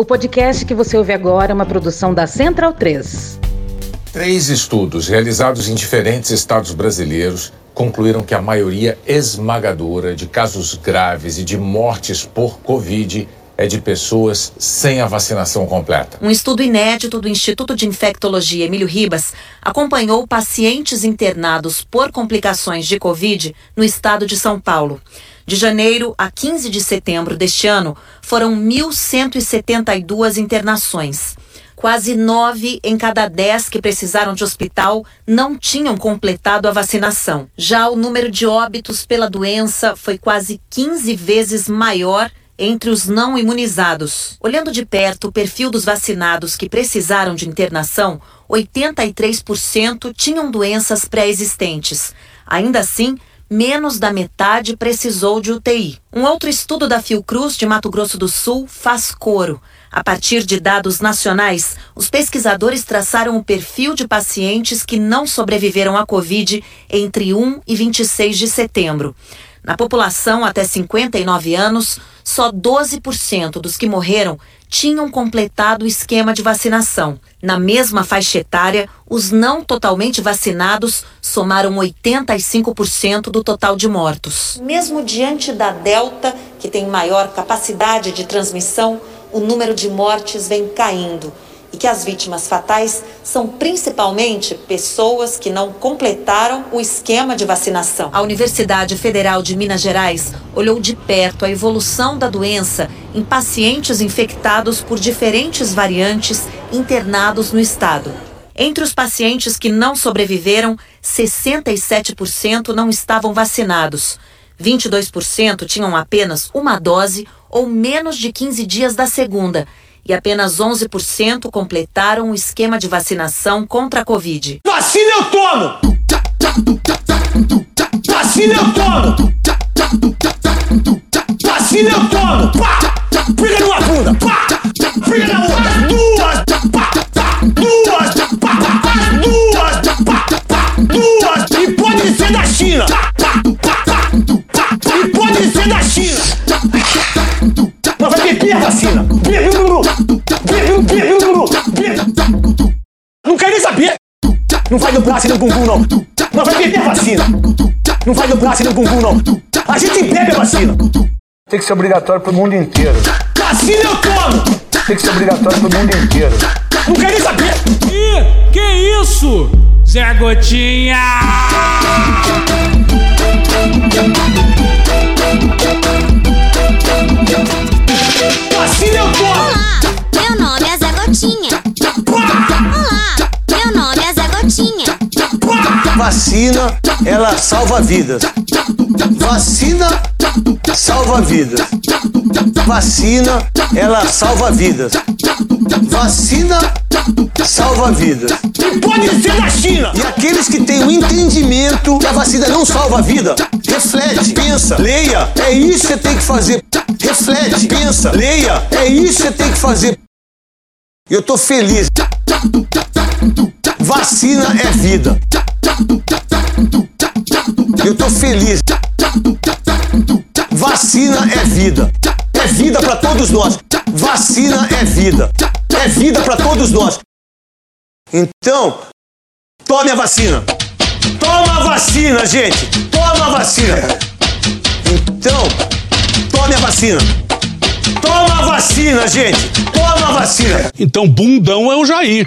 O podcast que você ouve agora é uma produção da Central 3. Três estudos realizados em diferentes estados brasileiros concluíram que a maioria esmagadora de casos graves e de mortes por Covid é de pessoas sem a vacinação completa. Um estudo inédito do Instituto de Infectologia Emílio Ribas acompanhou pacientes internados por complicações de Covid no estado de São Paulo. De janeiro a 15 de setembro deste ano, foram 1.172 internações. Quase nove em cada dez que precisaram de hospital não tinham completado a vacinação. Já o número de óbitos pela doença foi quase 15 vezes maior entre os não imunizados. Olhando de perto o perfil dos vacinados que precisaram de internação, 83% tinham doenças pré-existentes. Ainda assim, menos da metade precisou de UTI. Um outro estudo da Fiocruz de Mato Grosso do Sul faz coro. A partir de dados nacionais, os pesquisadores traçaram o perfil de pacientes que não sobreviveram à Covid entre 1 e 26 de setembro. Na população até 59 anos, só 12% dos que morreram tinham completado o esquema de vacinação. Na mesma faixa etária, os não totalmente vacinados somaram 85% do total de mortos. Mesmo diante da Delta, que tem maior capacidade de transmissão, o número de mortes vem caindo e que as vítimas fatais são principalmente pessoas que não completaram o esquema de vacinação. A Universidade Federal de Minas Gerais olhou de perto a evolução da doença em pacientes infectados por diferentes variantes internados no estado. Entre os pacientes que não sobreviveram, 67% não estavam vacinados. 22% tinham apenas uma dose ou menos de 15 dias da segunda e apenas 11% completaram o esquema de vacinação contra a Covid. Vacina eu tomo! Vacina eu tomo! Vacina eu tomo! Pá! Pega numa bunda! Pá! Na outra! Duas! Pá! Duas! Pá! Duas! Pá! Duas! E pode ser da China! E pode ser da China! Nós vai beber a vacina! Bebe, Lulu! Bebe, bebe! Bebe! Não quero nem saber! Não vai no braço e no bumbum, não! Nós vai beber a vacina! Não vai no braço e no bumbum, não! A gente bebe a vacina! Tem que ser obrigatório pro mundo inteiro. Vacina eu tomo! Tem que ser obrigatório pro mundo inteiro. Não quero nem saber! Ih, que isso? Zé Gotinha! Vacina eu tomo! Olá, meu nome é Zé Gotinha. Olá, meu nome é Zé Gotinha. Vacina, ela salva vidas. Vacina salva vidas. Vacina, ela salva vidas. Vacina salva vidas. E pode ser da China! E aqueles que têm o entendimento que a vacina não salva a vida, reflete, pensa, leia. É isso que você tem que fazer. Reflete, pensa, leia. É isso que você tem que fazer. Eu tô feliz. Vacina é vida. Eu tô feliz. Vacina é vida. É vida para todos nós. Vacina é vida. É vida para todos nós. Então, tome a vacina. Toma a vacina, gente. Toma a vacina. Então, tome a vacina. Toma a vacina, gente. Toma a vacina. Então, bundão é o Jair.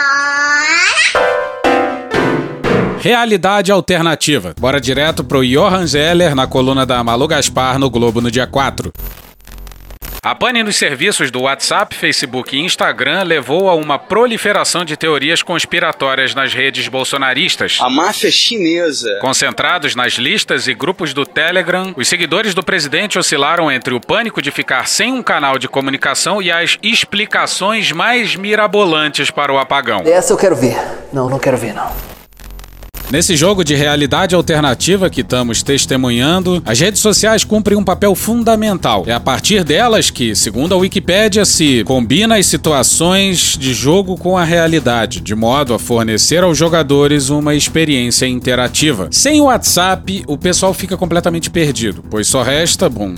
Realidade alternativa. Bora direto pro Johan Zeller na coluna da Malu Gaspar no Globo no dia 4. A pane nos serviços do WhatsApp, Facebook e Instagram levou a uma proliferação de teorias conspiratórias nas redes bolsonaristas. A máfia chinesa. Concentrados nas listas e grupos do Telegram, os seguidores do presidente oscilaram entre o pânico de ficar sem um canal de comunicação e as explicações mais mirabolantes para o apagão. Essa eu quero ver. Não, não quero ver, não. Nesse jogo de realidade alternativa que estamos testemunhando, as redes sociais cumprem um papel fundamental. É a partir delas que, segundo a Wikipédia, se combina as situações de jogo com a realidade, de modo a fornecer aos jogadores uma experiência interativa. Sem o WhatsApp, o pessoal fica completamente perdido, pois só resta, bom,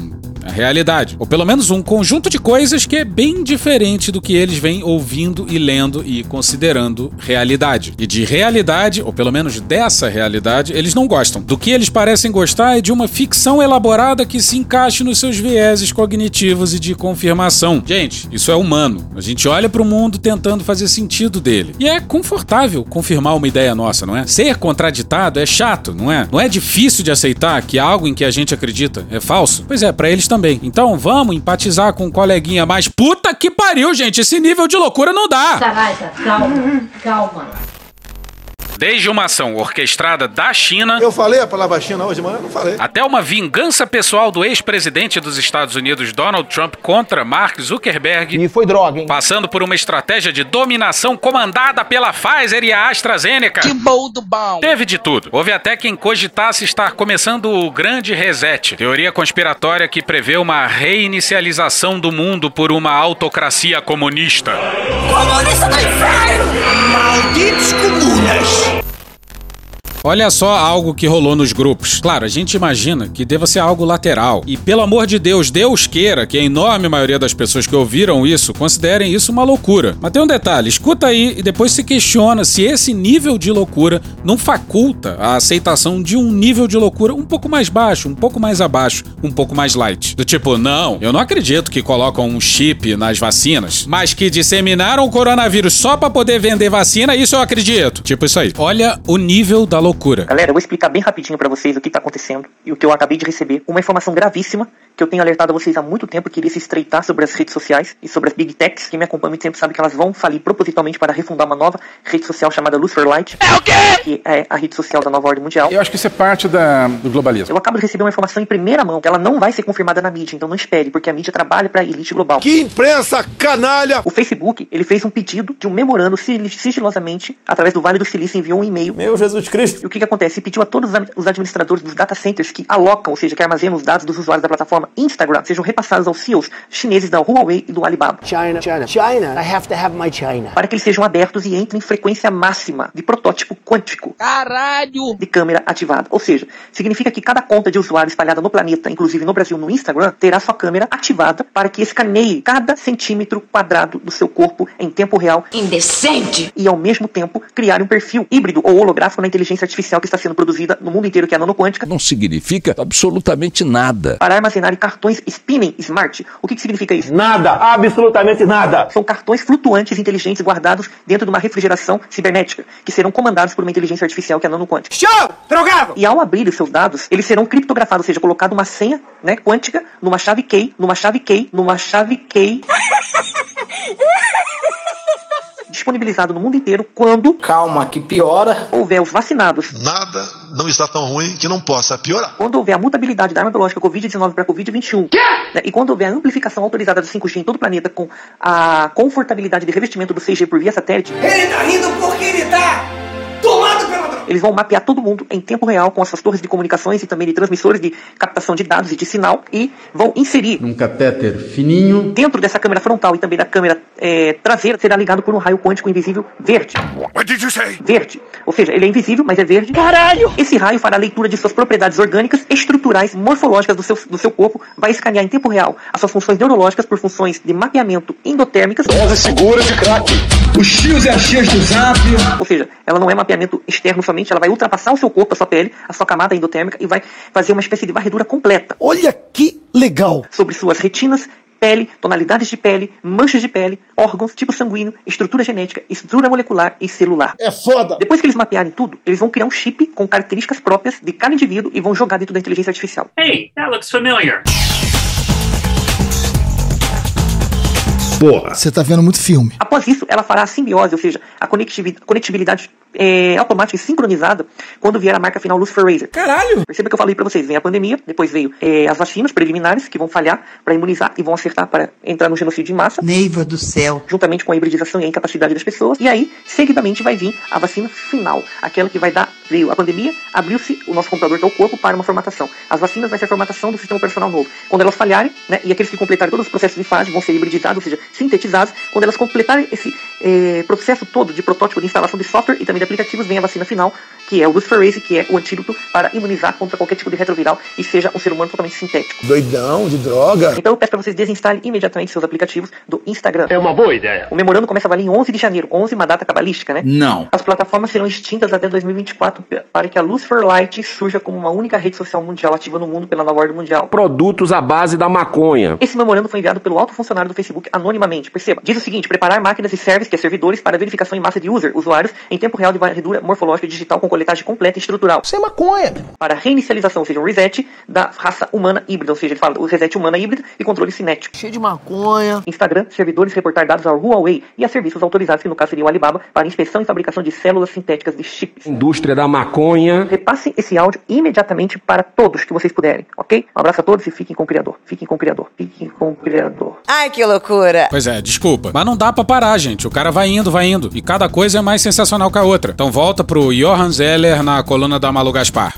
a realidade. Ou pelo menos um conjunto de coisas que é bem diferente do que eles vêm ouvindo e lendo e considerando realidade. E de realidade, ou pelo menos dessa realidade, eles não gostam. Do que eles parecem gostar é de uma ficção elaborada que se encaixe nos seus vieses cognitivos e de confirmação. Gente, isso é humano. A gente olha para o mundo tentando fazer sentido dele. E é confortável confirmar uma ideia nossa, não é? Ser contraditado é chato, não é? Não é difícil de aceitar que algo em que a gente acredita é falso? Pois é, para eles também. Então vamos empatizar com um coleguinha mais. Puta que pariu, gente! Esse nível de loucura não dá! Saraiva, calma, calma. Desde uma ação orquestrada da China. Eu falei a palavra China hoje, mas eu não falei. Até uma vingança pessoal do ex-presidente dos Estados Unidos, Donald Trump, contra Mark Zuckerberg. E foi droga, hein? Passando por uma estratégia de dominação comandada pela Pfizer e a AstraZeneca. Que bom do bom. Teve de tudo. Houve até quem cogitasse estar começando o grande reset. Teoria conspiratória que prevê uma reinicialização do mundo por uma autocracia comunista. Comunista do inferno! Malditos comunas! Olha só algo que rolou nos grupos. Claro, a gente imagina que deva ser algo lateral. E pelo amor de Deus, Deus queira que a enorme maioria das pessoas que ouviram isso considerem isso uma loucura. Mas tem um detalhe: escuta aí e depois se questiona se esse nível de loucura não faculta a aceitação de um nível de loucura um pouco mais baixo, um pouco mais abaixo, um pouco mais light. Do tipo, não, eu não acredito que colocam um chip nas vacinas, mas que disseminaram o coronavírus só para poder vender vacina, isso eu acredito. Tipo isso aí. Olha o nível da loucura. Galera, eu vou explicar bem rapidinho para vocês o que tá acontecendo e o que eu acabei de receber. Uma informação gravíssima que eu tenho alertado a vocês há muito tempo que iria se estreitar sobre as redes sociais e sobre as big techs. Quem me acompanha muito tempo sabe que elas vão falir propositalmente para refundar uma nova rede social chamada Lucifer Light. É o quê? Que é a rede social da nova ordem mundial. Eu acho que isso é parte da, do globalismo. Eu acabo de receber uma informação em primeira mão que ela não vai ser confirmada na mídia, então não espere, porque a mídia trabalha para a elite global. Que imprensa canalha! O Facebook, ele fez um pedido de um memorando sigilosamente, através do Vale do Silício, enviou um e-mail. Meu Jesus Cristo! E o que que acontece? Ele pediu a todos os administradores dos data centers que alocam, ou seja, que armazenam os dados dos usuários da plataforma Instagram, sejam repassados aos CEOs chineses da Huawei e do Alibaba. China, China, China. I have to have my China. Para que eles sejam abertos e entrem em frequência máxima de protótipo quântico. Caralho! De câmera ativada. Ou seja, significa que cada conta de usuário espalhada no planeta, inclusive no Brasil no Instagram, terá sua câmera ativada para que escaneie cada centímetro quadrado do seu corpo em tempo real. Indecente! E ao mesmo tempo criar um perfil híbrido ou holográfico na inteligência artificial que está sendo produzida no mundo inteiro, que é a nanoquântica. Não significa absolutamente nada. Para armazenar cartões spinning smart. O que, que significa isso? Nada, absolutamente nada. São cartões flutuantes inteligentes guardados dentro de uma refrigeração cibernética, que serão comandados por uma inteligência artificial que é a nanoquântica. Show! Drogado! E ao abrir os seus dados, eles serão criptografados, ou seja, colocado uma senha né, quântica numa chave key, numa chave key, numa chave key. disponibilizado no mundo inteiro quando. Calma, que piora. Houver os vacinados. Nada não está tão ruim que não possa piorar. Quando houver a mutabilidade da arma biológica Covid-19 para Covid-21. Né, e quando houver a amplificação autorizada do 5G em todo o planeta com a confortabilidade de revestimento do 6G por via satélite. Ele tá rindo porque ele tá. Eles vão mapear todo mundo em tempo real com as suas torres de comunicações e também de transmissores de captação de dados e de sinal e vão inserir num catéter fininho dentro dessa câmera frontal e também da câmera é, traseira será ligado por um raio quântico invisível verde. What did you say? Verde. Ou seja, ele é invisível, mas é verde. Caralho! Esse raio fará a leitura de suas propriedades orgânicas, estruturais, morfológicas do seu, do seu corpo, vai escanear em tempo real as suas funções neurológicas por funções de mapeamento endotérmicas. Dose segura de crack. Os tios e as tias do zap. Ou seja, ela não é mapeamento externo somente, ela vai ultrapassar o seu corpo, a sua pele, a sua camada endotérmica e vai fazer uma espécie de varredura completa. Olha que legal! Sobre suas retinas, pele, tonalidades de pele, manchas de pele, órgãos, tipo sanguíneo, estrutura genética, estrutura molecular e celular. É foda! Depois que eles mapearem tudo, eles vão criar um chip com características próprias de cada indivíduo e vão jogar dentro da inteligência artificial. Hey, that looks familiar. Porra. Você tá vendo muito filme. Após isso, ela fará a simbiose, ou seja, a conectivi- conectividade é, automática e sincronizada quando vier a marca final Lucifer Razer. Caralho! Perceba que eu falei pra vocês, vem a pandemia, depois veio é, as vacinas preliminares que vão falhar para imunizar e vão acertar para entrar no genocídio em massa. Neiva do céu. Juntamente com a hibridização e a incapacidade das pessoas. E aí, seguidamente, vai vir a vacina final. Aquela que vai dar, veio a pandemia, abriu-se o nosso computador, que é o corpo, para uma formatação. As vacinas vai ser a formatação do sistema operacional novo. Quando elas falharem, né, e aqueles que completarem todos os processos de fase vão ser hibridizados, ou seja, sintetizados. Quando elas completarem esse eh, processo todo de protótipo de instalação de software e também de aplicativos, vem a vacina final, que é o Luciferase, que é o antídoto para imunizar contra qualquer tipo de retroviral e seja um ser humano totalmente sintético. Doidão, de droga. Então eu peço para vocês desinstalem imediatamente seus aplicativos do Instagram. É uma boa ideia. O memorando começa a valer em 11 de janeiro, 11 uma data cabalística, né? Não. As plataformas serão extintas até 2024 para que a Lucifer Light surja como uma única rede social mundial ativa no mundo pela nova ordem mundial. Produtos à base da maconha. Esse memorando foi enviado pelo alto funcionário do Facebook anonimamente. Perceba, diz o seguinte: preparar máquinas e servers, que é servidores, para verificação em massa de user, usuários, em tempo real de varredura morfológica e digital com coletagem completa e estrutural. Isso é maconha. Para reinicialização, ou seja, um reset da raça humana híbrida, ou seja, ele fala o reset humana híbrida e controle cinético. Cheio de maconha. Instagram, servidores reportar dados ao Huawei e a serviços autorizados, que no caso seria o Alibaba, para inspeção e fabricação de células sintéticas de chips. Indústria da maconha. Repassem esse áudio imediatamente para todos que vocês puderem, ok? Um abraço a todos e fiquem com o Criador. Fiquem com o Criador. Fiquem com o Criador. Ai, que loucura. Pois é, desculpa. Mas não dá pra parar, gente. O cara vai indo, vai indo. E cada coisa é mais sensacional que a outra. Então volta pro Johann Zeller na coluna da Malu Gaspar.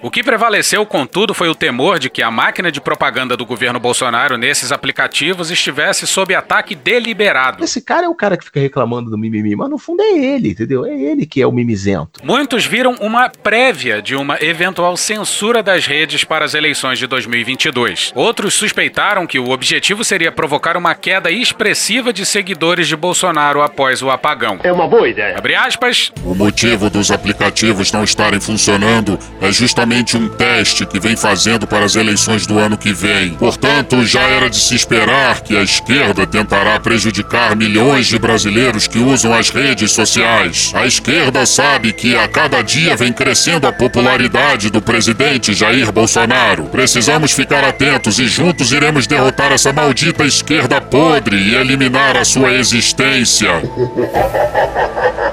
O que prevaleceu, contudo, foi o temor de que a máquina de propaganda do governo Bolsonaro nesses aplicativos estivesse sob ataque deliberado. Esse cara é o cara que fica reclamando do mimimi, mas no fundo é ele, entendeu? É ele que é o mimizento. Muitos viram uma prévia de uma eventual censura das redes para as eleições de 2022. Outros suspeitaram que o objetivo seria provocar uma queda expressiva de seguidores de Bolsonaro após o apagão. É uma boa ideia. Abre aspas. O motivo dos aplicativos não estarem funcionando é justamente um teste que vem fazendo para as eleições do ano que vem. Portanto, já era de se esperar que a esquerda tentará prejudicar milhões de brasileiros que usam as redes sociais. A esquerda sabe que a cada dia vem crescendo a popularidade do presidente Jair Bolsonaro. Precisamos ficar atentos e juntos iremos derrotar essa maldita esquerda podre e eliminar a sua existência.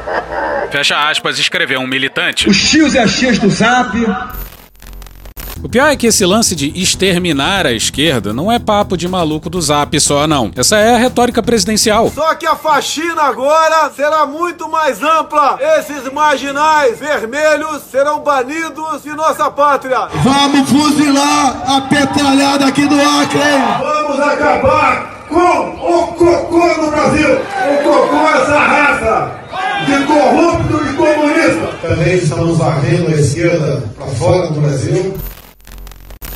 Fecha aspas, escreveu um militante. Os tios e as tias do zap. O pior é que esse lance de exterminar a esquerda não é papo de maluco do zap só, não. Essa é a retórica presidencial. Só que a faxina agora será muito mais ampla. Esses marginais vermelhos serão banidos de nossa pátria. Vamos fuzilar a petralhada aqui do Acre. Vamos acabar com o cocô no Brasil. O cocô é essa raça de corrupto e comunista. Também estamos varrendo a esquerda para fora do Brasil.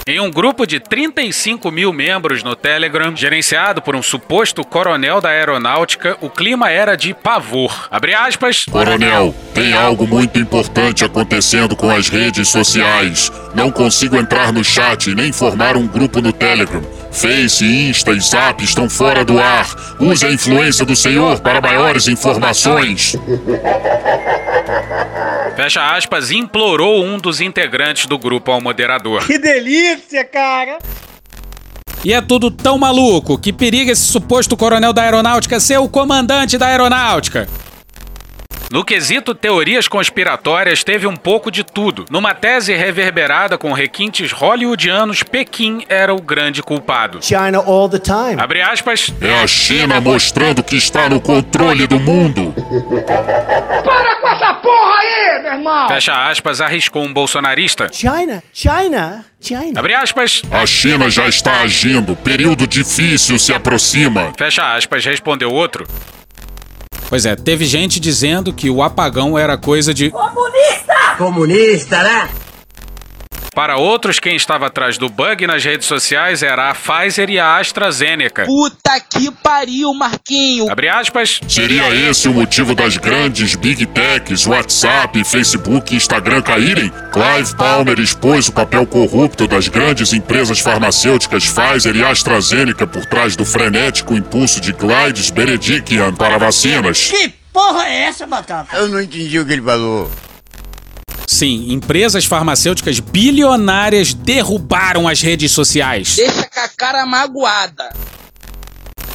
Em um grupo de 35 mil membros no Telegram, gerenciado por um suposto coronel da aeronáutica, o clima era de pavor. Abre aspas. Coronel, tem algo muito importante acontecendo com as redes sociais. Não consigo entrar no chat nem formar um grupo no Telegram. Face, Insta e Zap estão fora do ar. Use a influência do senhor para maiores informações. Fecha aspas, implorou um dos integrantes do grupo ao moderador. Que delícia, cara. E é tudo tão maluco que periga esse suposto coronel da aeronáutica ser o comandante da aeronáutica. No quesito teorias conspiratórias, teve um pouco de tudo. Numa tese reverberada com requintes hollywoodianos, Pequim era o grande culpado. China all the time. Abre aspas. É a China mostrando que está no controle do mundo. Para aí, meu irmão. Fecha aspas, arriscou um bolsonarista. China, China, China. Abre aspas. A China já está agindo. Período difícil se aproxima. Fecha aspas, respondeu outro. Pois é, teve gente dizendo que o apagão era coisa de. Comunista! Comunista, né? Para outros, quem estava atrás do bug nas redes sociais era a Pfizer e a AstraZeneca. Puta que pariu, Marquinho. Abre aspas. Seria esse o motivo das grandes Big Techs, WhatsApp, Facebook e Instagram caírem? Clive Palmer expôs o papel corrupto das grandes empresas farmacêuticas Pfizer e AstraZeneca por trás do frenético impulso de Glides Benedikian para vacinas. Que porra é essa, Batata? Eu não entendi o que ele falou. Sim, empresas farmacêuticas bilionárias derrubaram as redes sociais. Deixa com a cara magoada.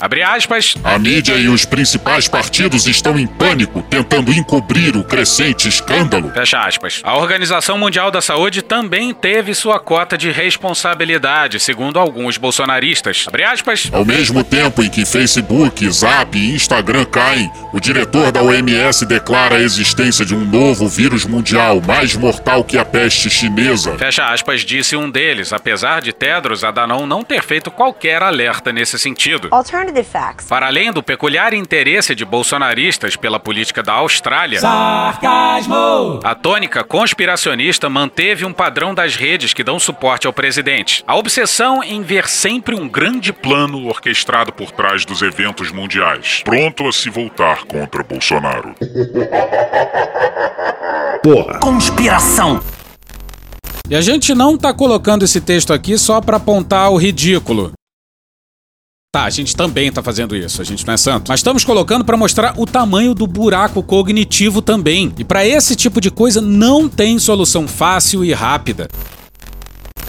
Abre aspas. A mídia e os principais partidos estão em pânico, tentando encobrir o crescente escândalo. Fecha aspas. A Organização Mundial da Saúde também teve sua cota de responsabilidade, segundo alguns bolsonaristas. Abre aspas. Ao mesmo tempo em que Facebook, Zap e Instagram caem, o diretor da OMS declara a existência de um novo vírus mundial mais mortal que a peste chinesa. Fecha aspas, disse um deles, apesar de Tedros Adhanom não ter feito qualquer alerta nesse sentido. Alternative. Para além do peculiar interesse de bolsonaristas pela política da Austrália, Sarcasmo! a tônica conspiracionista manteve um padrão das redes que dão suporte ao presidente. A obsessão em ver sempre um grande Plano orquestrado por trás dos eventos mundiais, pronto a se voltar contra Bolsonaro. Porra. Conspiração! E a gente não tá colocando esse texto aqui só para apontar o ridículo. Tá, a gente também tá fazendo isso, a gente não é santo. Mas estamos colocando para mostrar o tamanho do buraco cognitivo também. E para esse tipo de coisa não tem solução fácil e rápida.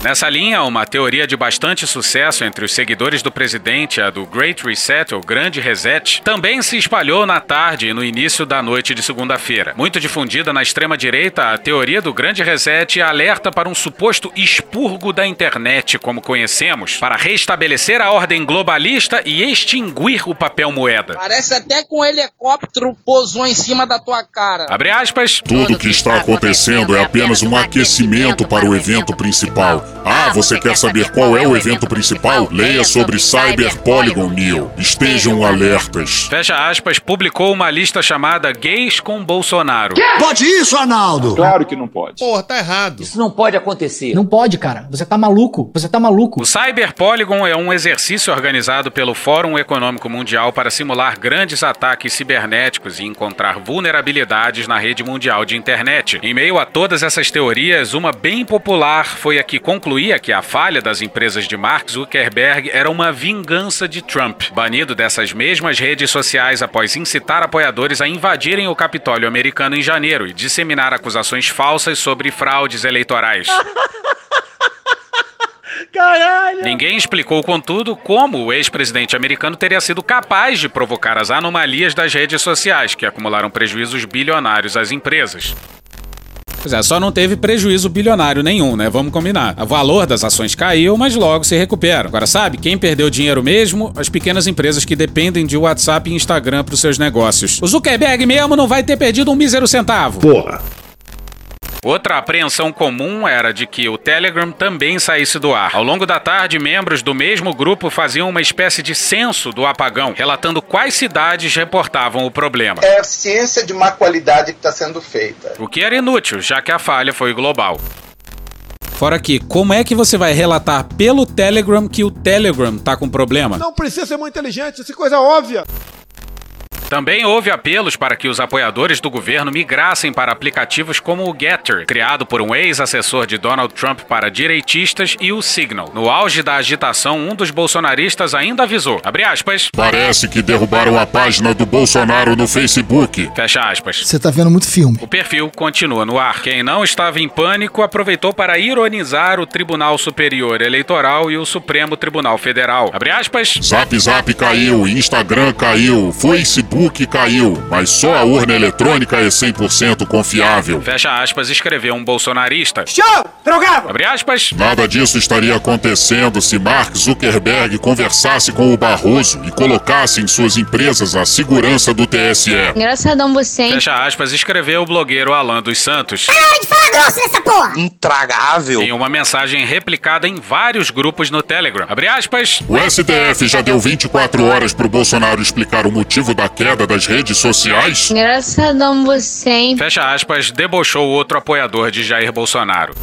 Nessa linha, uma teoria de bastante sucesso entre os seguidores do presidente, a do Great Reset, ou Grande Reset, também se espalhou na tarde e no início da noite de segunda-feira. Muito difundida na extrema-direita, a teoria do Grande Reset alerta para um suposto expurgo da internet, como conhecemos, para restabelecer a ordem globalista e extinguir o papel moeda. Parece até que um helicóptero pousou em cima da tua cara. Abre aspas. Tudo o que está acontecendo é apenas um aquecimento para o evento principal. Ah, você quer saber qual é o evento principal? Leia sobre Cyber Polygon Neo. Estejam alertas. Fecha aspas, publicou uma lista chamada Gays com Bolsonaro. Pode isso, Arnaldo? Claro que não pode. Porra, tá errado. Isso não pode acontecer. Não pode, cara. Você tá maluco. Você tá maluco. O Cyber Polygon é um exercício organizado pelo Fórum Econômico Mundial para simular grandes ataques cibernéticos e encontrar vulnerabilidades na rede mundial de internet. Em meio a todas essas teorias, uma bem popular foi a que concluía que a falha das empresas de Mark Zuckerberg era uma vingança de Trump, banido dessas mesmas redes sociais após incitar apoiadores a invadirem o Capitólio americano em janeiro e disseminar acusações falsas sobre fraudes eleitorais. Caralho! Ninguém explicou, contudo, como o ex-presidente americano teria sido capaz de provocar as anomalias das redes sociais, que acumularam prejuízos bilionários às empresas. Pois é, só não teve prejuízo bilionário nenhum, né? Vamos combinar. O valor das ações caiu, mas logo se recupera. Agora, sabe, quem perdeu dinheiro mesmo? As pequenas empresas que dependem de WhatsApp e Instagram para os seus negócios. O Zuckerberg mesmo não vai ter perdido um mísero centavo. Porra. Outra apreensão comum era de que o Telegram também saísse do ar. Ao longo da tarde, membros do mesmo grupo faziam uma espécie de censo do apagão, relatando quais cidades reportavam o problema. É a ciência de má qualidade que está sendo feita. O que era inútil, já que a falha foi global. Fora que, como é que você vai relatar pelo Telegram que o Telegram tá com problema? Não precisa ser muito inteligente, isso é coisa óbvia. Também houve apelos para que os apoiadores do governo migrassem para aplicativos como o Getter, criado por um ex-assessor de Donald Trump para direitistas, e o Signal. No auge da agitação, um dos bolsonaristas ainda avisou, aspas, Parece que derrubaram a página do Bolsonaro no Facebook. Fecha aspas. Você tá vendo muito filme. O perfil continua no ar. Quem não estava em pânico aproveitou para ironizar o Tribunal Superior Eleitoral e o Supremo Tribunal Federal. Abre aspas. Zap Zap caiu, Instagram caiu, Facebook caiu, mas só a urna eletrônica é 100% confiável. Fecha aspas, escreveu um bolsonarista. Show! Drogado! Abre aspas. Nada disso estaria acontecendo se Mark Zuckerberg conversasse com o Barroso e colocasse em suas empresas a segurança do TSE. Engraçadão você, hein? Fecha aspas, escreveu o blogueiro Alan dos Santos. Na hora de falar grosso nessa porra! Intragável. Em uma mensagem replicada em vários grupos no Telegram. Abre aspas. O STF já deu 24 horas pro Bolsonaro explicar o motivo da queda das redes sociais? Engraçadão você, hein? Fecha aspas, debochou outro apoiador de Jair Bolsonaro.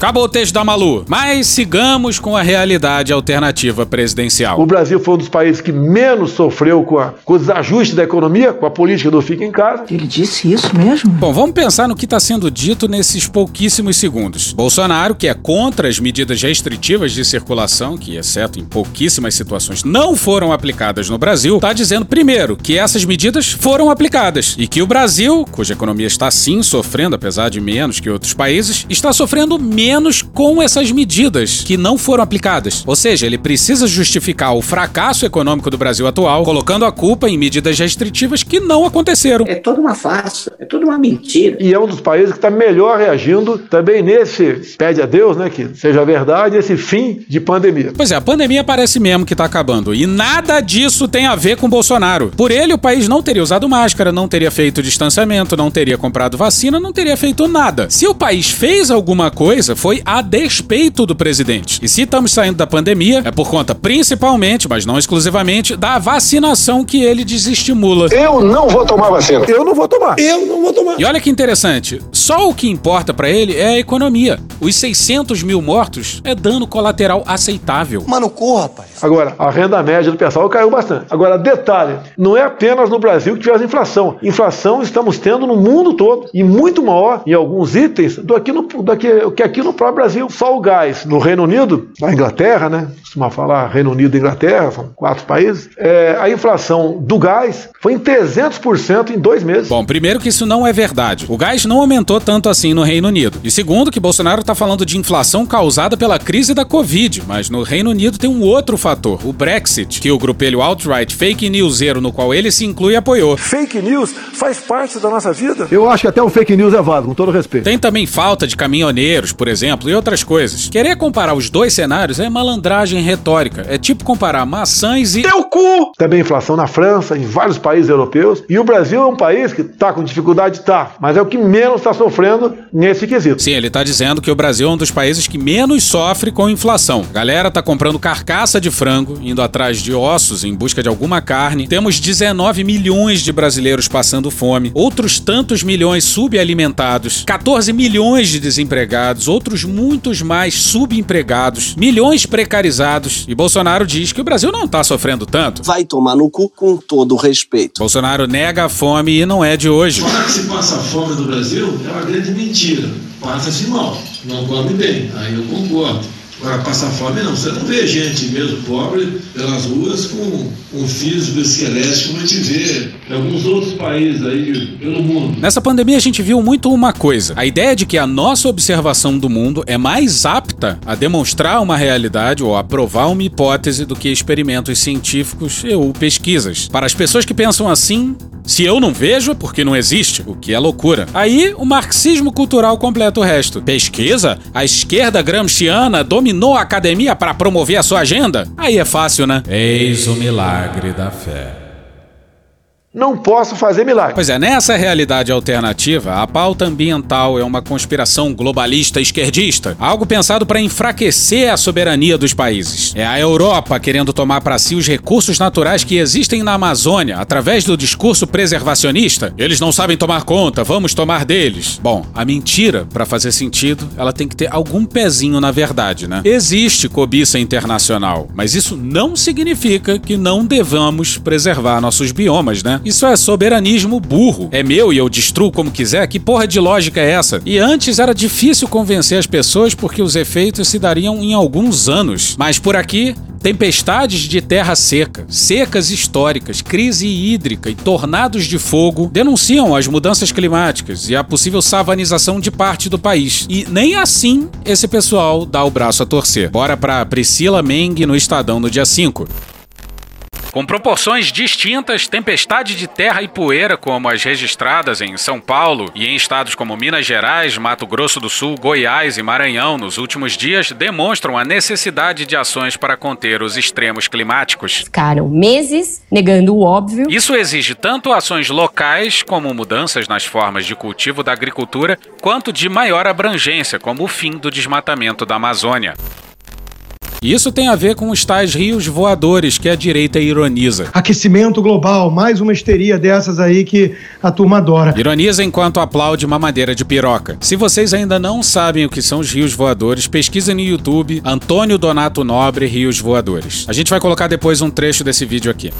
Acabou o texto da Malu, mas sigamos com a realidade alternativa presidencial. O Brasil foi um dos países que menos sofreu com, a, com os ajustes da economia, com a política do fica em casa. Ele disse isso mesmo? Bom, vamos pensar no que está sendo dito nesses pouquíssimos segundos. Bolsonaro, que é contra as medidas restritivas de circulação, que, exceto em pouquíssimas situações, não foram aplicadas no Brasil, está dizendo, primeiro, que essas medidas foram aplicadas e que o Brasil, cuja economia está sim sofrendo, apesar de menos que outros países, está sofrendo menos menos com essas medidas que não foram aplicadas. Ou seja, ele precisa justificar o fracasso econômico do Brasil atual, colocando a culpa em medidas restritivas que não aconteceram. É toda uma farsa, é toda uma mentira. E é um dos países que está melhor reagindo também nesse, pede a Deus, né, que seja verdade, esse fim de pandemia. Pois é, a pandemia parece mesmo que tá acabando. E nada disso tem a ver com Bolsonaro. Por ele, o país não teria usado máscara, não teria feito distanciamento, não teria comprado vacina, não teria feito nada. Se o país fez alguma coisa, foi a despeito do presidente. E se estamos saindo da pandemia, é por conta principalmente, mas não exclusivamente, da vacinação que ele desestimula. Eu não vou tomar vacina. Eu não vou tomar. Eu não vou tomar. E olha que interessante, só o que importa pra ele é a economia. Os 600 mil mortos é dano colateral aceitável. Mano, corra, rapaz. Agora, a renda média do pessoal caiu bastante. Agora, detalhe, não é apenas no Brasil que tivemos inflação. Inflação estamos tendo no mundo todo e muito maior em alguns itens do aqui no, do que, que aqui no próprio Brasil. Só o gás no Reino Unido, na Inglaterra, né? Costuma falar Reino Unido e Inglaterra, são quatro países. É, a inflação do gás foi em 300% em dois meses. Bom, primeiro que isso não é verdade. O gás não aumentou tanto assim no Reino Unido. E segundo que Bolsonaro tá falando de inflação causada pela crise da Covid, mas no Reino Unido tem um outro fator, o Brexit, que o grupelho alt-right fake newsero no qual ele se inclui apoiou. Fake news faz parte da nossa vida. Eu acho que até o fake news é válido, com todo respeito. Tem também falta de caminhoneiros, por exemplo, e outras coisas. Querer comparar os dois cenários é malandragem retórica. É tipo comparar maçãs e. Teu cu! Também inflação na França, em vários países europeus. E o Brasil é um país que tá com dificuldade, tá. Mas é o que menos está sofrendo nesse quesito. Sim, ele tá dizendo que o Brasil é um dos países que menos sofre com inflação. A galera tá comprando carcaça de frango, indo atrás de ossos em busca de alguma carne. Temos 19 milhões de brasileiros passando fome, outros tantos milhões subalimentados, 14 milhões de desempregados, outros muitos mais subempregados, milhões precarizados. E Bolsonaro diz que o Brasil não tá sofrendo tanto. Vai tomar no cu com todo o respeito. Bolsonaro nega a fome e não é de hoje. Falar que se passa fome no Brasil é uma grande mentira. Passa-se mal, não come bem. Aí eu concordo. Agora, passar fome não. Você não vê gente mesmo pobre pelas ruas com um físico esquelético como a gente vê em alguns outros países aí pelo mundo. Nessa pandemia a gente viu muito uma coisa: a ideia de que a nossa observação do mundo é mais apta a demonstrar uma realidade ou a provar uma hipótese do que experimentos científicos ou pesquisas. Para as pessoas que pensam assim, se eu não vejo, é porque não existe, o que é loucura. Aí o marxismo cultural completa o resto. Pesquisa? A esquerda gramsciana dominou a academia para promover a sua agenda? Aí é fácil, né? Eis o milagre da fé. Não posso fazer milagre. Pois é, nessa realidade alternativa, a pauta ambiental é uma conspiração globalista esquerdista, algo pensado para enfraquecer a soberania dos países. É a Europa querendo tomar para si os recursos naturais que existem na Amazônia através do discurso preservacionista. Eles não sabem tomar conta, vamos tomar deles. Bom, a mentira, para fazer sentido, ela tem que ter algum pezinho na verdade, né? Existe cobiça internacional, mas isso não significa que não devamos preservar nossos biomas, né? Isso é soberanismo burro. É meu e eu destruo como quiser? Que porra de lógica é essa? E antes era difícil convencer as pessoas porque os efeitos se dariam em alguns anos. Mas por aqui, Tempestades de terra seca, secas históricas, crise hídrica e tornados de fogo denunciam as mudanças climáticas e a possível savanização de parte do país. E nem assim esse pessoal dá o braço a torcer. Bora pra Priscila Meng no Estadão no dia 5. Com proporções distintas, tempestade de terra e poeira, como as registradas em São Paulo e em estados como Minas Gerais, Mato Grosso do Sul, Goiás e Maranhão nos últimos dias, demonstram a necessidade de ações para conter os extremos climáticos. Ficaram meses negando o óbvio. Isso exige tanto ações locais, como mudanças nas formas de cultivo da agricultura, quanto de maior abrangência, como o fim do desmatamento da Amazônia. Isso tem a ver com os tais rios voadores que a direita ironiza. Aquecimento global, mais uma histeria dessas aí que a turma adora. Ironiza enquanto aplaude uma madeira de piroca. Se vocês ainda não sabem o que são os rios voadores, pesquisa no YouTube Antônio Donato Nobre Rios Voadores. A gente vai colocar depois um trecho desse vídeo aqui.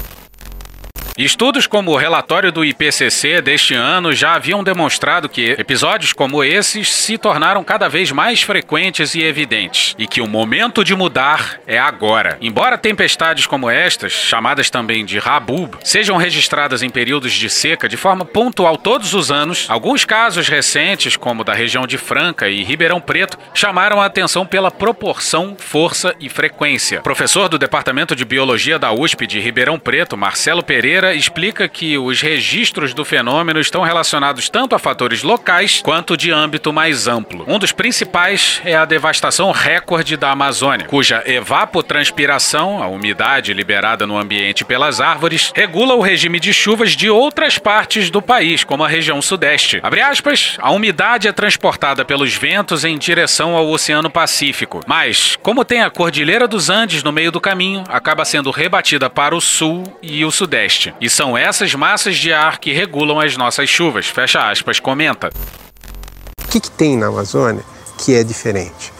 Estudos como o relatório do IPCC deste ano já haviam demonstrado que episódios como esses se tornaram cada vez mais frequentes e evidentes, e que o momento de mudar é agora. Embora tempestades como estas, chamadas também de Rabub, sejam registradas em períodos de seca de forma pontual todos os anos, alguns casos recentes, como da região de Franca e Ribeirão Preto, chamaram a atenção pela proporção, força e frequência. Professor do Departamento de Biologia da USP de Ribeirão Preto, Marcelo Pereira, explica que os registros do fenômeno estão relacionados tanto a fatores locais quanto de âmbito mais amplo. Um dos principais é a devastação recorde da Amazônia, cuja evapotranspiração, a umidade liberada no ambiente pelas árvores, regula o regime de chuvas de outras partes do país, como a região sudeste. Abre aspas, a umidade é transportada pelos ventos em direção ao Oceano Pacífico, mas, como tem a Cordilheira dos Andes no meio do caminho, acaba sendo rebatida para o sul e o sudeste. E são essas massas de ar que regulam as nossas chuvas. Fecha aspas, comenta. O que, que tem na Amazônia que é diferente?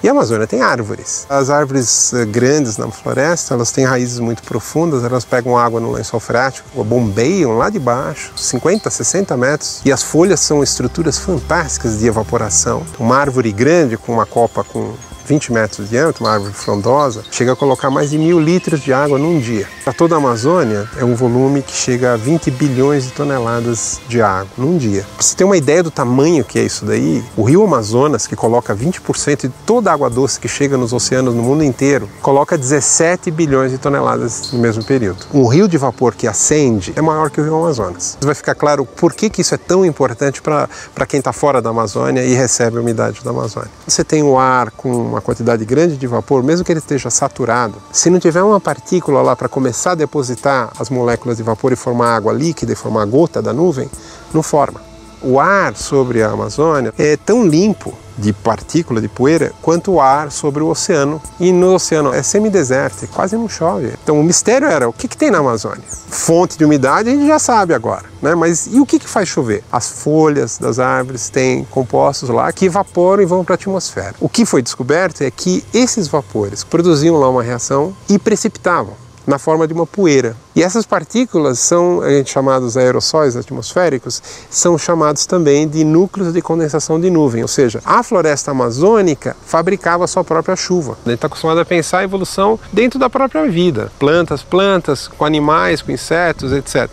E a Amazônia tem árvores. As árvores eh, grandes na floresta, elas têm raízes muito profundas, elas pegam água no lençol freático, bombeiam lá de baixo, 50, 60 metros, e as folhas são estruturas fantásticas de evaporação. Uma árvore grande com uma copa com 20 metros de diâmetro, uma árvore frondosa, chega a colocar mais de mil litros de água num dia. Para toda a Amazônia, é um volume que chega a 20 bilhões de toneladas de água num dia. Para você ter uma ideia do tamanho que é isso daí, o rio Amazonas, que coloca 20% de toda a água doce que chega nos oceanos no mundo inteiro, coloca 17 bilhões de toneladas no mesmo período. Um rio de vapor que acende é maior que o rio Amazonas. Vai ficar claro por que, que isso é tão importante para quem está fora da Amazônia e recebe a umidade da Amazônia. Você tem o ar com uma quantidade grande de vapor, mesmo que ele esteja saturado, se não tiver uma partícula lá para começar a depositar as moléculas de vapor e formar água líquida e formar gota da nuvem, não forma. O ar sobre a Amazônia é tão limpo de partícula, de poeira, quanto o ar sobre o oceano. E no oceano é semidesértico, quase não chove. Então o mistério era o que, que tem na Amazônia? Fonte de umidade a gente já sabe agora, né? mas e o que, que faz chover? As folhas das árvores têm compostos lá que evaporam e vão para a atmosfera. O que foi descoberto é que esses vapores produziam lá uma reação e precipitavam na forma de uma poeira. E essas partículas são a gente, chamados aerossóis atmosféricos, são chamados também de núcleos de condensação de nuvem, ou seja, a floresta amazônica fabricava a sua própria chuva. A gente está acostumado a pensar a evolução dentro da própria vida, plantas, plantas, com animais, com insetos, etc.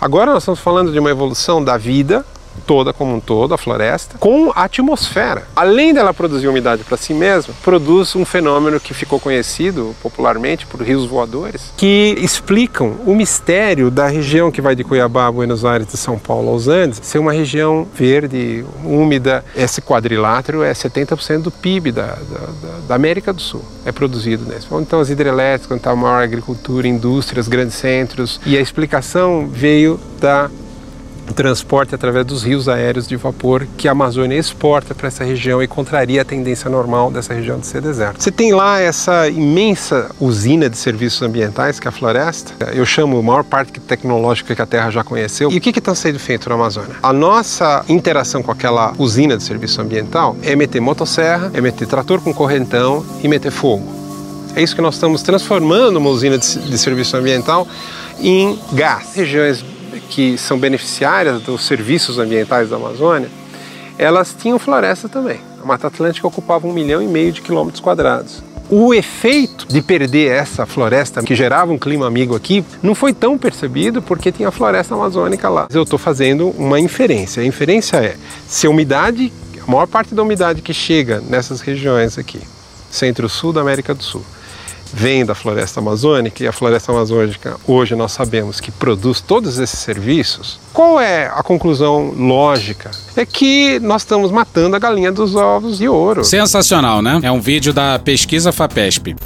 Agora nós estamos falando de uma evolução da vida toda como um todo, a floresta, com a atmosfera. Além dela produzir umidade para si mesma, produz um fenômeno que ficou conhecido popularmente por rios voadores, que explicam o mistério da região que vai de Cuiabá, Buenos Aires, de São Paulo aos Andes, ser uma região verde, úmida. Esse quadrilátero é 70% do PIB da, da, da, América do Sul, é produzido nesse. Então as hidrelétricas, está a maior agricultura, indústrias, grandes centros, e a explicação veio da transporte através dos rios aéreos de vapor que a Amazônia exporta para essa região e contraria a tendência normal dessa região de ser deserto. Você tem lá essa imensa usina de serviços ambientais que é a floresta. Eu chamo a maior parte tecnológica que a Terra já conheceu. E o que está sendo feito na Amazônia? A nossa interação com aquela usina de serviço ambiental é meter motosserra, é meter trator com correntão e meter fogo. É isso que nós estamos transformando uma usina de, de serviço ambiental em gás. Regiões que são beneficiárias dos serviços ambientais da Amazônia, elas tinham floresta também. A Mata Atlântica ocupava um milhão e meio de quilômetros quadrados. O efeito de perder essa floresta que gerava um clima amigo aqui não foi tão percebido porque tinha a floresta amazônica lá. Eu estou fazendo uma inferência. A inferência é se a umidade, a maior parte da umidade que chega nessas regiões aqui, centro-sul da América do Sul, vem da floresta amazônica e a floresta amazônica hoje nós sabemos que produz todos esses serviços, qual é a conclusão lógica? É que nós estamos matando a galinha dos ovos de ouro. Sensacional, né? É um vídeo da pesquisa FAPESP.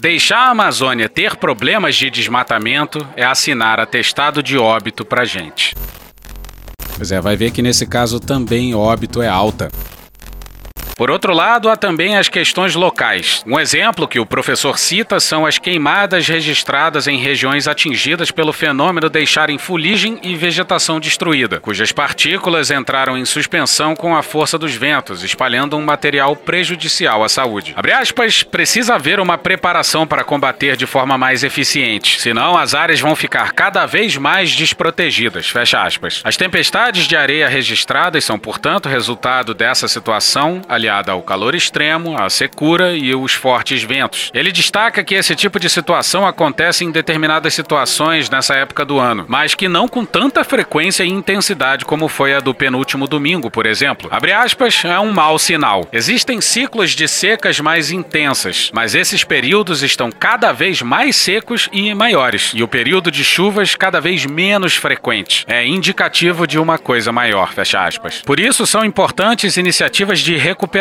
Deixar a Amazônia ter problemas de desmatamento é assinar atestado de óbito pra gente. Pois é, vai ver que nesse caso também óbito é alta. Por outro lado, há também as questões locais. Um exemplo que o professor cita são as queimadas registradas em regiões atingidas pelo fenômeno deixarem fuligem e vegetação destruída, cujas partículas entraram em suspensão com a força dos ventos, espalhando um material prejudicial à saúde. Abre aspas, precisa haver uma preparação para combater de forma mais eficiente, senão as áreas vão ficar cada vez mais desprotegidas. Fecha aspas. As tempestades de areia registradas são, portanto, resultado dessa situação, aliada ao calor extremo, à secura e os fortes ventos. Ele destaca que esse tipo de situação acontece em determinadas situações nessa época do ano, mas que não com tanta frequência e intensidade como foi a do penúltimo domingo, por exemplo. Abre aspas, é um mau sinal. Existem ciclos de secas mais intensas, mas esses períodos estão cada vez mais secos e maiores, e o período de chuvas cada vez menos frequente. É indicativo de uma coisa maior, fecha aspas. Por isso são importantes iniciativas de recuperação,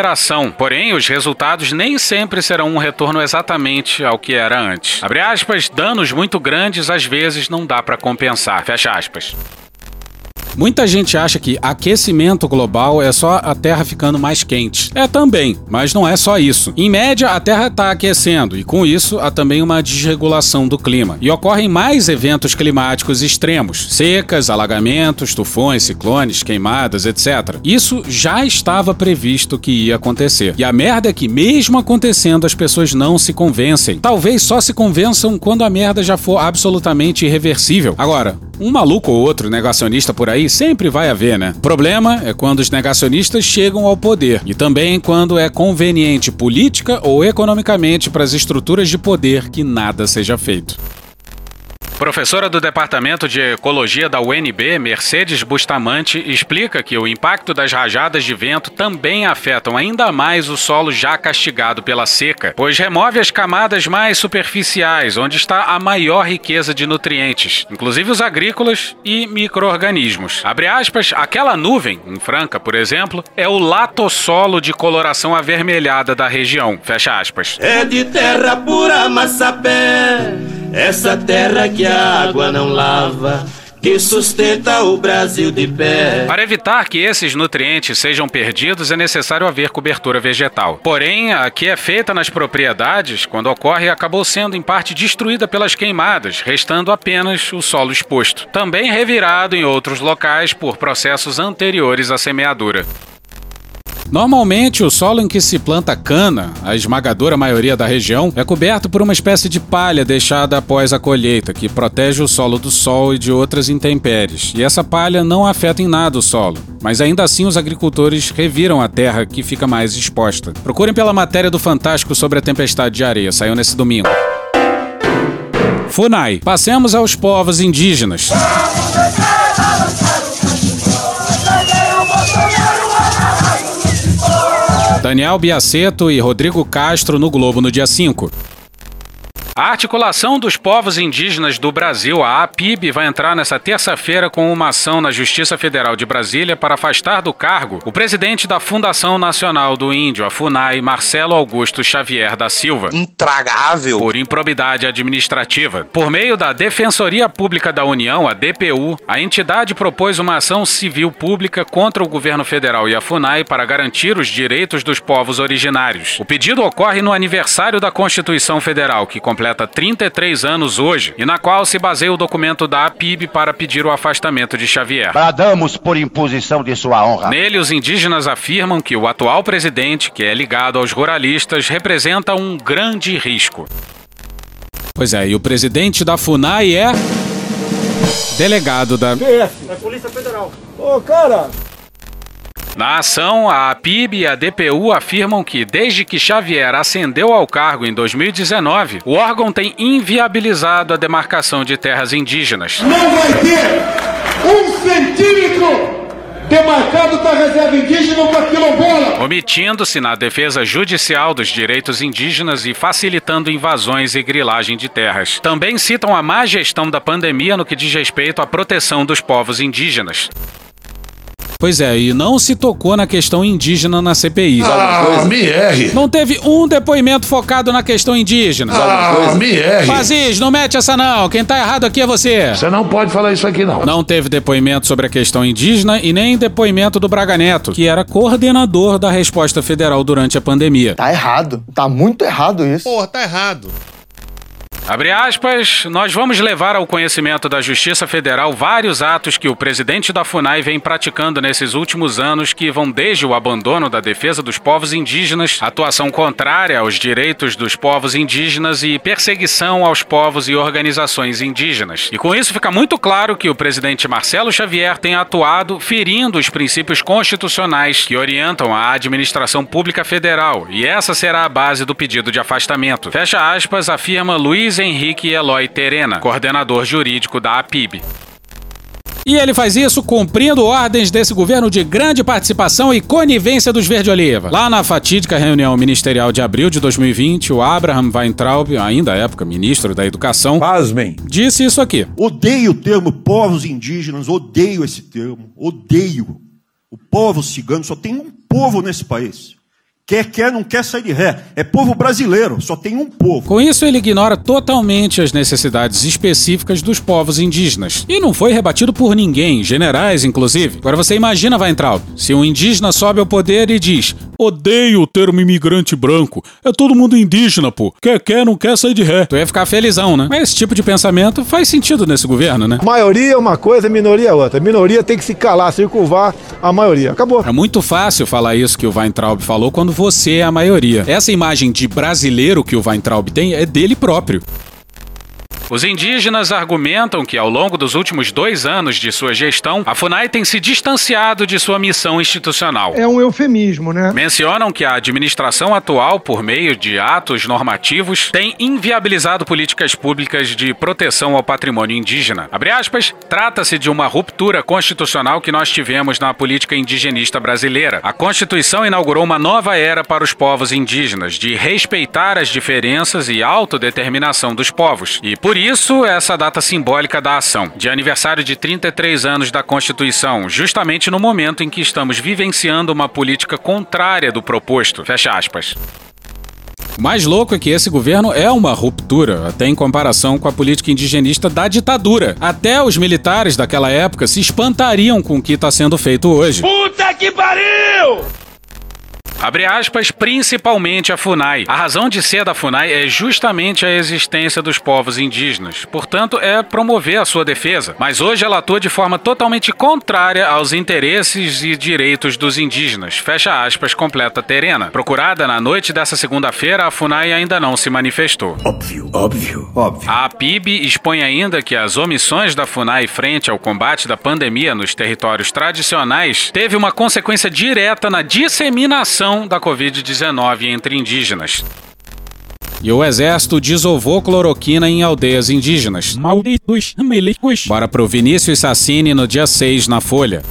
porém os resultados nem sempre serão um retorno exatamente ao que era antes. Abre aspas, danos muito grandes às vezes não dá para compensar, fecha aspas. Muita gente acha que aquecimento global é só a Terra ficando mais quente. É também, mas não é só isso. Em média, a Terra está aquecendo e com isso há também uma desregulação do clima. E ocorrem mais eventos climáticos extremos: secas, alagamentos, tufões, ciclones, queimadas, etc. Isso já estava previsto que ia acontecer. E a merda é que, mesmo acontecendo, as pessoas não se convencem. Talvez só se convençam quando a merda já for absolutamente irreversível. Agora, um maluco ou outro negacionista por aí sempre vai haver, né? O problema é quando os negacionistas chegam ao poder e também quando é conveniente política ou economicamente para as estruturas de poder que nada seja feito. Professora do Departamento de Ecologia da UNB, Mercedes Bustamante, explica que o impacto das rajadas de vento também afetam ainda mais o solo já castigado pela seca, pois remove as camadas mais superficiais, onde está a maior riqueza de nutrientes, inclusive os agrícolas e micro-organismos. Abre aspas, aquela nuvem, em Franca, por exemplo, é o latossolo de coloração avermelhada da região. Fecha aspas. É de terra pura, massapé, essa terra que a água não lava. Que sustenta o Brasil de pé. Para evitar que esses nutrientes sejam perdidos, é necessário haver cobertura vegetal. Porém, a que é feita nas propriedades, quando ocorre, acabou sendo em parte destruída pelas queimadas, restando apenas o solo exposto. Também revirado em outros locais por processos anteriores à semeadura. Normalmente, o solo em que se planta cana, a esmagadora maioria da região, é coberto por uma espécie de palha deixada após a colheita, que protege o solo do sol e de outras intempéries. E essa palha não afeta em nada o solo, mas ainda assim os agricultores reviram a terra que fica mais exposta. Procurem pela matéria do Fantástico sobre a tempestade de areia, saiu nesse domingo. FUNAI. Passemos aos povos indígenas. Daniel Biaceto e Rodrigo Castro no Globo no dia 5. A articulação dos povos indígenas do Brasil, a APIB, vai entrar nessa terça-feira com uma ação na Justiça Federal de Brasília para afastar do cargo o presidente da Fundação Nacional do Índio, a FUNAI, Marcelo Augusto Xavier da Silva. Intragável. Por improbidade administrativa. Por meio da Defensoria Pública da União, a DPU, a entidade propôs uma ação civil pública contra o governo federal e a FUNAI para garantir os direitos dos povos originários. O pedido ocorre no aniversário da Constituição Federal, que completa 33 anos hoje, e na qual se baseia o documento da APIB para pedir o afastamento de Xavier. Bradamos por imposição de sua honra. Nele, os indígenas afirmam que o atual presidente, que é ligado aos ruralistas, representa um grande risco. Pois é, e o presidente da FUNAI é. Delegado da. PF, é Polícia Federal. Ô, cara! Na ação, a APIB e a DPU afirmam que, desde que Xavier ascendeu ao cargo em 2019, o órgão tem inviabilizado a demarcação de terras indígenas. Não vai ter um centímetro demarcado da reserva indígena para quilombola. Omitindo-se na defesa judicial dos direitos indígenas e facilitando invasões e grilagem de terras. Também citam a má gestão da pandemia no que diz respeito à proteção dos povos indígenas. Pois é, e não se tocou na questão indígena na CPI. Ah, me erre. Não teve um depoimento focado na questão indígena. Ah, me erre. Fazis, não mete essa não. Quem tá errado aqui é você. Você não pode falar isso aqui, não. Não teve depoimento sobre a questão indígena e nem depoimento do Braga Neto, que era coordenador da resposta federal durante a pandemia. Tá errado. Tá muito errado isso. Porra, tá errado. Abre aspas, nós vamos levar ao conhecimento da Justiça Federal vários atos que o presidente da FUNAI vem praticando nesses últimos anos que vão desde o abandono da defesa dos povos indígenas, atuação contrária aos direitos dos povos indígenas e perseguição aos povos e organizações indígenas. E com isso fica muito claro que o presidente Marcelo Xavier tem atuado ferindo os princípios constitucionais que orientam a administração pública federal, e essa será a base do pedido de afastamento. Fecha aspas, afirma Luiz Henrique Eloy Terena, coordenador jurídico da APIB. E ele faz isso cumprindo ordens desse governo de grande participação e conivência dos Verde-Oliva. Lá na fatídica reunião ministerial de abril de 2020, o Abraham Weintraub, ainda à época ministro da Educação, Pasmem. disse isso aqui. Odeio o termo povos indígenas, odeio esse termo, odeio. O povo cigano só tem um povo nesse país. Quer, quer, não quer sair de ré. É povo brasileiro, só tem um povo. Com isso, ele ignora totalmente as necessidades específicas dos povos indígenas. E não foi rebatido por ninguém, generais inclusive. Agora você imagina, Weintraub, se um indígena sobe ao poder e diz: Odeio o termo imigrante branco. É todo mundo indígena, pô. Quer, quer, não quer sair de ré. Tu ia ficar felizão, né? Mas esse tipo de pensamento faz sentido nesse governo, né? Maioria é uma coisa, minoria é outra. Minoria tem que se calar, circunvar a maioria. Acabou. É muito fácil falar isso que o Weintraub falou quando você é a maioria. Essa imagem de brasileiro que o Weintraub tem é dele próprio. Os indígenas argumentam que, ao longo dos últimos dois anos de sua gestão, a FUNAI tem se distanciado de sua missão institucional. É um eufemismo, né? Mencionam que a administração atual, por meio de atos normativos, tem inviabilizado políticas públicas de proteção ao patrimônio indígena. Abre aspas, trata-se de uma ruptura constitucional que nós tivemos na política indigenista brasileira. A Constituição inaugurou uma nova era para os povos indígenas, de respeitar as diferenças e autodeterminação dos povos. E, por isso, essa data simbólica da ação, de aniversário de 33 anos da Constituição, justamente no momento em que estamos vivenciando uma política contrária do proposto. Fecha aspas. O mais louco é que esse governo é uma ruptura, até em comparação com a política indigenista da ditadura. Até os militares daquela época se espantariam com o que está sendo feito hoje. Puta que pariu! Abre aspas, principalmente a FUNAI. A razão de ser da FUNAI é justamente a existência dos povos indígenas. Portanto, é promover a sua defesa. Mas hoje ela atua de forma totalmente contrária aos interesses e direitos dos indígenas. Fecha aspas, completa Terena. Procurada na noite dessa segunda-feira, a FUNAI ainda não se manifestou. Óbvio, óbvio, óbvio. A PIB expõe ainda que as omissões da FUNAI frente ao combate da pandemia nos territórios tradicionais teve uma consequência direta na disseminação da Covid-19 entre indígenas. E o exército desovou cloroquina em aldeias indígenas. Malditos milicos. Bora pro Vinícius Sassini no dia 6 na Folha.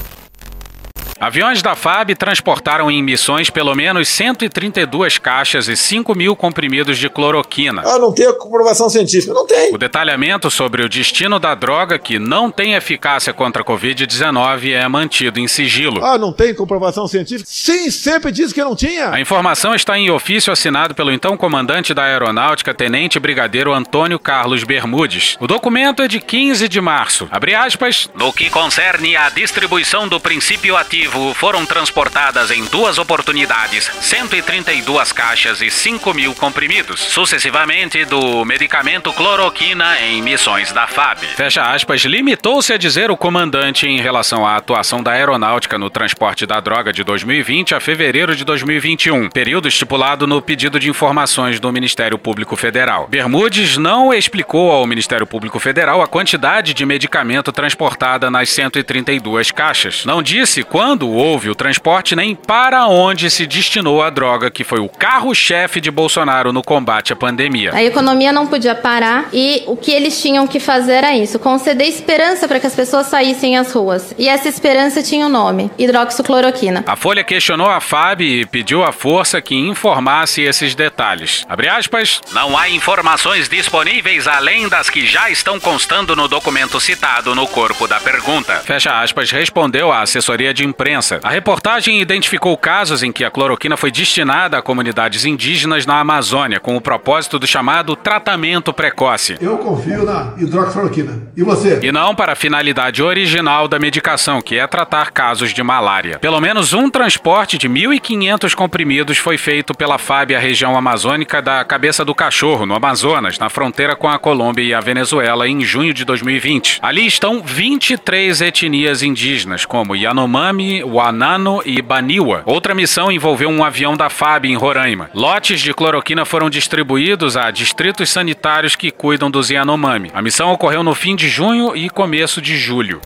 Aviões da FAB transportaram em missões pelo menos 132 caixas e 5 mil comprimidos de cloroquina. Ah, não tem a comprovação científica. Não tem. O detalhamento sobre o destino da droga, que não tem eficácia contra a Covid-19, é mantido em sigilo. Ah, não tem comprovação científica? Sim, sempre disse que não tinha. A informação está em ofício assinado pelo então comandante da Aeronáutica, Tenente Brigadeiro Antônio Carlos Bermudes. O documento é de 15 de março. Abre aspas. No que concerne à distribuição do princípio ativo foram transportadas em duas oportunidades 132 caixas e 5 mil comprimidos, sucessivamente do medicamento cloroquina em missões da FAB. Fecha aspas, limitou-se a dizer o comandante em relação à atuação da aeronáutica no transporte da droga de 2020 a fevereiro de 2021, período estipulado no pedido de informações do Ministério Público Federal. Bermudes não explicou ao Ministério Público Federal a quantidade de medicamento transportada nas 132 caixas. Não disse quando quando houve o transporte nem para onde se destinou a droga, que foi o carro-chefe de Bolsonaro no combate à pandemia. A economia não podia parar e o que eles tinham que fazer era isso: conceder esperança para que as pessoas saíssem às ruas. E essa esperança tinha o um nome: hidroxicloroquina. A Folha questionou a FAB e pediu à força que informasse esses detalhes. Abre aspas: Não há informações disponíveis além das que já estão constando no documento citado no corpo da pergunta. Fecha aspas, respondeu a assessoria de imprensa imprensa. A reportagem identificou casos em que a cloroquina foi destinada a comunidades indígenas na Amazônia, com o propósito do chamado tratamento precoce. Eu confio na hidroxicloroquina. E você? E não para a finalidade original da medicação, que é tratar casos de malária. Pelo menos um transporte de 1.500 comprimidos foi feito pela FAB à região amazônica da Cabeça do Cachorro, no Amazonas, na fronteira com a Colômbia e a Venezuela, em junho de 2020. Ali estão 23 etnias indígenas, como Yanomami, Wanano e Baniwa. Outra missão envolveu um avião da FAB em Roraima. Lotes de cloroquina foram distribuídos a distritos sanitários que cuidam dos Yanomami. A missão ocorreu no fim de junho e começo de julho.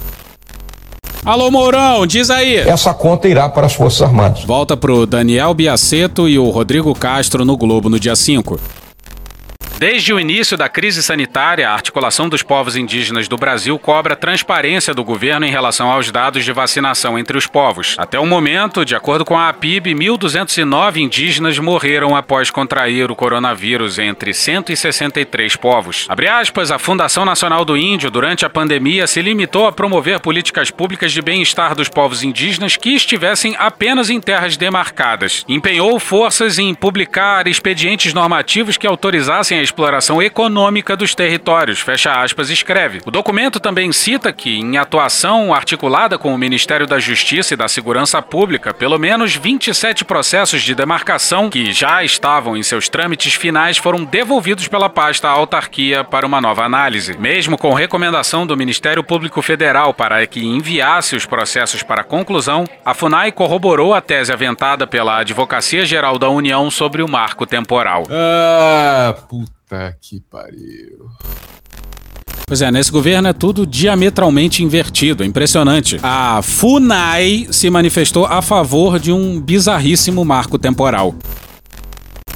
Alô Mourão, diz aí. Essa conta irá para as Forças Armadas. Volta pro Daniel Biaceto e o Rodrigo Castro no Globo no dia 5. Desde o início da crise sanitária, a articulação dos povos indígenas do Brasil cobra transparência do governo em relação aos dados de vacinação entre os povos. Até o momento, de acordo com a APIB, 1.209 indígenas morreram após contrair o coronavírus entre 163 povos. Abre aspas, a Fundação Nacional do Índio, durante a pandemia, se limitou a promover políticas públicas de bem-estar dos povos indígenas que estivessem apenas em terras demarcadas. Empenhou forças em publicar expedientes normativos que autorizassem a exploração econômica dos territórios, fecha aspas, escreve. O documento também cita que, em atuação articulada com o Ministério da Justiça e da Segurança Pública, pelo menos 27 processos de demarcação que já estavam em seus trâmites finais foram devolvidos pela pasta à autarquia para uma nova análise. Mesmo com recomendação do Ministério Público Federal para que enviasse os processos para conclusão, a FUNAI corroborou a tese aventada pela Advocacia Geral da União sobre o marco temporal. Ah, puta que pariu. Pois é, nesse governo é tudo diametralmente invertido, é impressionante. A FUNAI se manifestou a favor de um bizarríssimo marco temporal.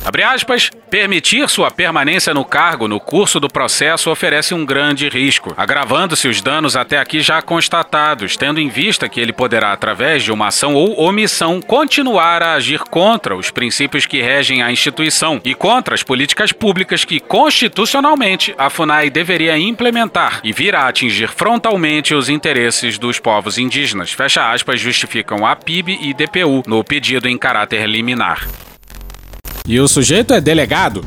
Abre aspas, permitir sua permanência no cargo no curso do processo oferece um grande risco, agravando-se os danos até aqui já constatados, tendo em vista que ele poderá, através de uma ação ou omissão, continuar a agir contra os princípios que regem a instituição e contra as políticas públicas que, constitucionalmente, a FUNAI deveria implementar e vir a atingir frontalmente os interesses dos povos indígenas. Fecha aspas, justificam a PIB e DPU no pedido em caráter liminar. E o sujeito é delegado.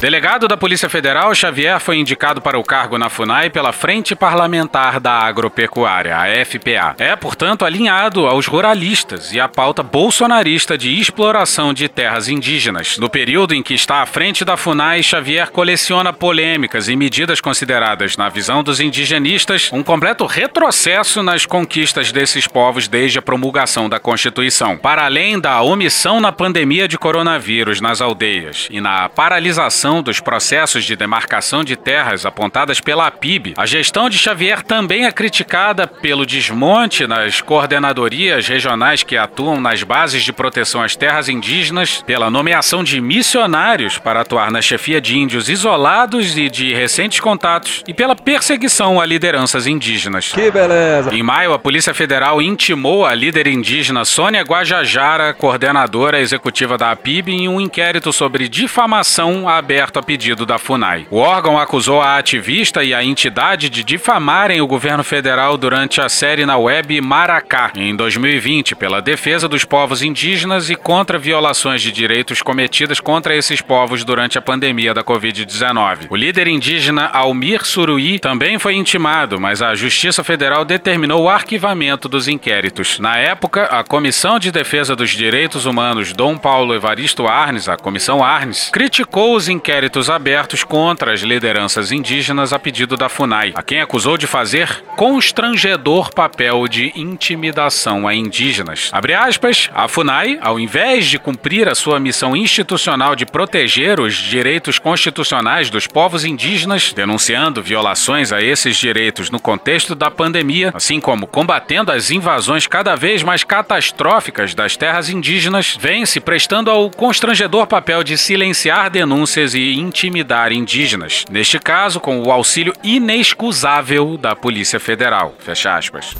Delegado da Polícia Federal, Xavier foi indicado para o cargo na FUNAI pela Frente Parlamentar da Agropecuária, a FPA. É, portanto, alinhado aos ruralistas e à pauta bolsonarista de exploração de terras indígenas. No período em que está à frente da FUNAI, Xavier coleciona polêmicas e medidas consideradas, na visão dos indigenistas, um completo retrocesso nas conquistas desses povos desde a promulgação da Constituição. Para além da omissão na pandemia de coronavírus nas aldeias e na paralisação dos processos de demarcação de terras apontadas pela APIB, a gestão de Xavier também é criticada pelo desmonte nas coordenadorias regionais que atuam nas bases de proteção às terras indígenas, pela nomeação de missionários para atuar na chefia de índios isolados e de recentes contatos, e pela perseguição a lideranças indígenas. Que beleza! Em maio, a Polícia Federal intimou a líder indígena Sônia Guajajara, coordenadora executiva da APIB, em um inquérito sobre difamação aberto a pedido da FUNAI. O órgão acusou a ativista e a entidade de difamarem o governo federal durante a série na web Maracá, em 2020, pela defesa dos povos indígenas e contra violações de direitos cometidas contra esses povos durante a pandemia da Covid-19. O líder indígena Almir Suruí também foi intimado, mas a Justiça Federal determinou o arquivamento dos inquéritos. Na época, a Comissão de Defesa dos Direitos Humanos Dom Paulo Evaristo Arnes, a Comissão Arnes, criticou os inquéritos inquéritos abertos contra as lideranças indígenas a pedido da FUNAI, a quem acusou de fazer constrangedor papel de intimidação a indígenas. Abre aspas, a FUNAI, ao invés de cumprir a sua missão institucional de proteger os direitos constitucionais dos povos indígenas, denunciando violações a esses direitos no contexto da pandemia, assim como combatendo as invasões cada vez mais catastróficas das terras indígenas, vem se prestando ao constrangedor papel de silenciar denúncias e intimidar indígenas, neste caso com o auxílio inexcusável da Polícia Federal. Fecha aspas.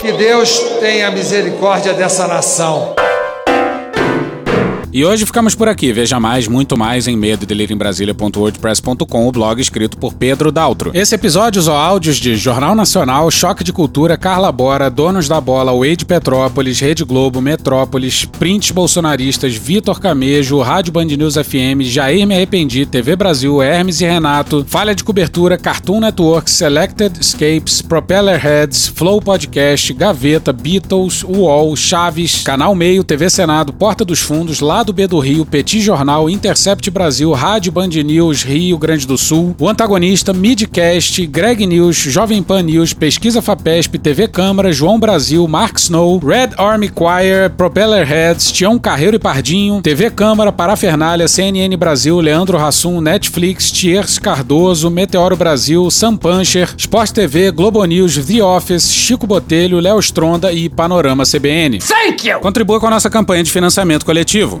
Que Deus tenha misericórdia dessa nação. E hoje ficamos por aqui. Veja mais, muito mais em medo o blog escrito por Pedro Daltro. Esse episódio usou áudios de Jornal Nacional, Choque de Cultura, Carla Bora, Donos da Bola, Wade Petrópolis, Rede Globo, Metrópolis, Prints Bolsonaristas, Vitor Camejo, Rádio Band News FM, Jair Me Arrependi, TV Brasil, Hermes e Renato, Falha de Cobertura, Cartoon Network, Selected Escapes, Propeller Heads, Flow Podcast, Gaveta, Beatles, UOL, Chaves, Canal Meio, TV Senado, Porta dos Fundos, Lado B do Rio, Petit Jornal, Intercept Brasil, Rádio Band News, Rio Grande do Sul, O Antagonista, Midcast, Greg News, Jovem Pan News, Pesquisa Fapesp, TV Câmara, João Brasil, Mark Snow, Red Army Choir, Propeller Heads, Tião Carreiro e Pardinho, TV Câmara, Parafernália, CNN Brasil, Leandro Hassum, Netflix, Tiers Cardoso, Meteoro Brasil, Sam Puncher, Sport TV, Globo News, The Office, Chico Botelho, Léo Stronda e Panorama CBN. Thank you! Contribua com a nossa campanha de financiamento coletivo.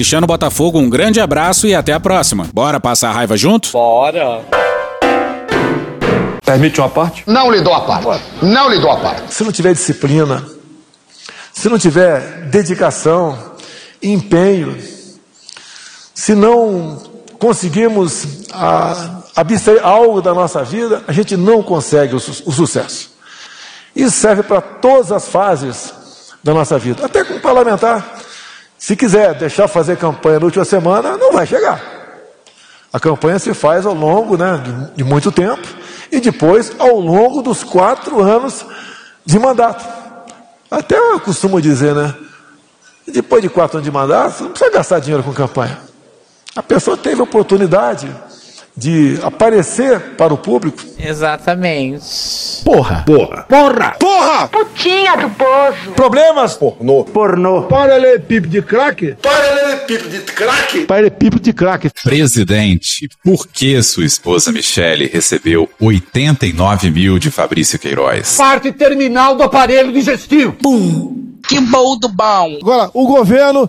Cristiano Botafogo, um grande abraço e até a próxima. Bora passar a raiva junto? Bora! Permite uma parte? Não lhe dou a parte. Não lhe dou a parte. Se não tiver disciplina, se não tiver dedicação, empenho, se não conseguirmos a, abstrair algo da nossa vida, a gente não consegue o, su o sucesso. Isso serve para todas as fases da nossa vida, até como parlamentar. Se quiser deixar fazer campanha na última semana, não vai chegar. A campanha se faz ao longo né, de, de muito tempo e depois ao longo dos quatro anos de mandato. Até eu costumo dizer, né? Depois de quatro anos de mandato, não precisa gastar dinheiro com campanha. A pessoa teve oportunidade de aparecer para o público. Exatamente. Porra! Porra! Porra! Porra! Putinha do poço. Problemas? Pornô. Pornô. Paralelepípedo de craque? Paralelepípedo de craque. Paralelepípedo de craque. Presidente, por que sua esposa Michele recebeu 89 mil de Fabrício Queiroz? Parte terminal do aparelho digestivo. Pum. Que bom do bom. Agora, o governo